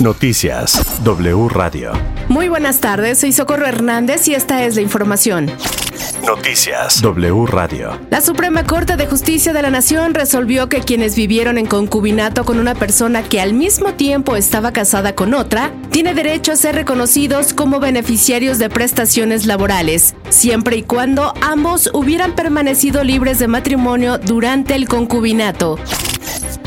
Noticias W Radio. Muy buenas tardes, soy Socorro Hernández y esta es la información. Noticias W Radio. La Suprema Corte de Justicia de la Nación resolvió que quienes vivieron en concubinato con una persona que al mismo tiempo estaba casada con otra, tiene derecho a ser reconocidos como beneficiarios de prestaciones laborales, siempre y cuando ambos hubieran permanecido libres de matrimonio durante el concubinato.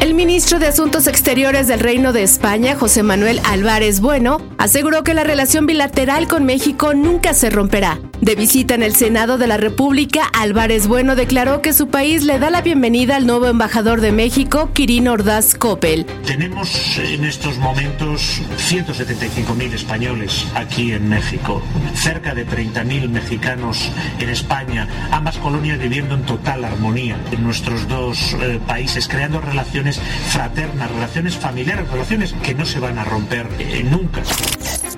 El ministro de Asuntos Exteriores del Reino de España, José Manuel Álvarez Bueno, aseguró que la relación bilateral con México nunca se romperá. De visita en el Senado de la República, Álvarez Bueno declaró que su país le da la bienvenida al nuevo embajador de México, Quirino Ordaz Coppel. Tenemos en estos momentos 175.000 españoles aquí en México, cerca de 30.000 mexicanos en España, ambas colonias viviendo en total armonía en nuestros dos eh, países, creando relaciones fraternas, relaciones familiares, relaciones que no se van a romper eh, nunca.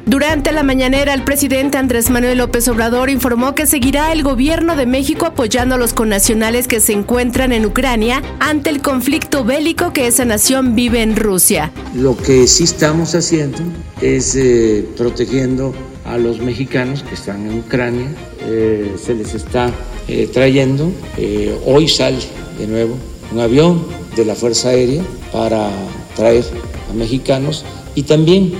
Durante la mañanera, el presidente Andrés Manuel López Obrador informó que seguirá el gobierno de México apoyando a los connacionales que se encuentran en Ucrania ante el conflicto bélico que esa nación vive en Rusia. Lo que sí estamos haciendo es eh, protegiendo a los mexicanos que están en Ucrania. Eh, se les está eh, trayendo. hoy sale de nuevo un avión de la Fuerza Aérea para traer a mexicanos y también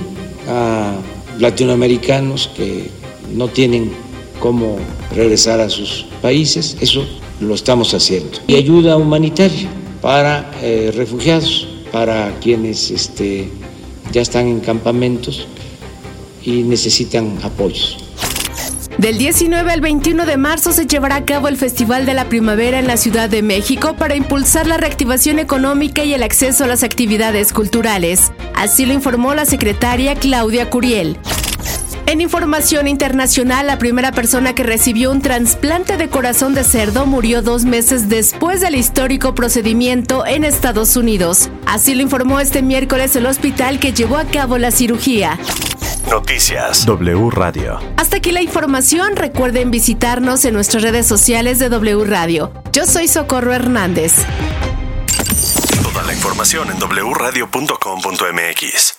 a latinoamericanos que no tienen cómo regresar a sus países, eso lo estamos haciendo. Y ayuda humanitaria para eh, refugiados, para quienes este, ya están en campamentos y necesitan apoyos. Del 19 al 21 de marzo se llevará a cabo el Festival de la Primavera en la Ciudad de México para impulsar la reactivación económica y el acceso a las actividades culturales. Así lo informó la secretaria Claudia Curiel. En información internacional, la primera persona que recibió un trasplante de corazón de cerdo murió dos meses después del histórico procedimiento en Estados Unidos. Así lo informó este miércoles el hospital que llevó a cabo la cirugía. Noticias W Radio. Hasta aquí la información. Recuerden visitarnos en nuestras redes sociales de W Radio. Yo soy Socorro Hernández. Toda la información en wradio.com.mx.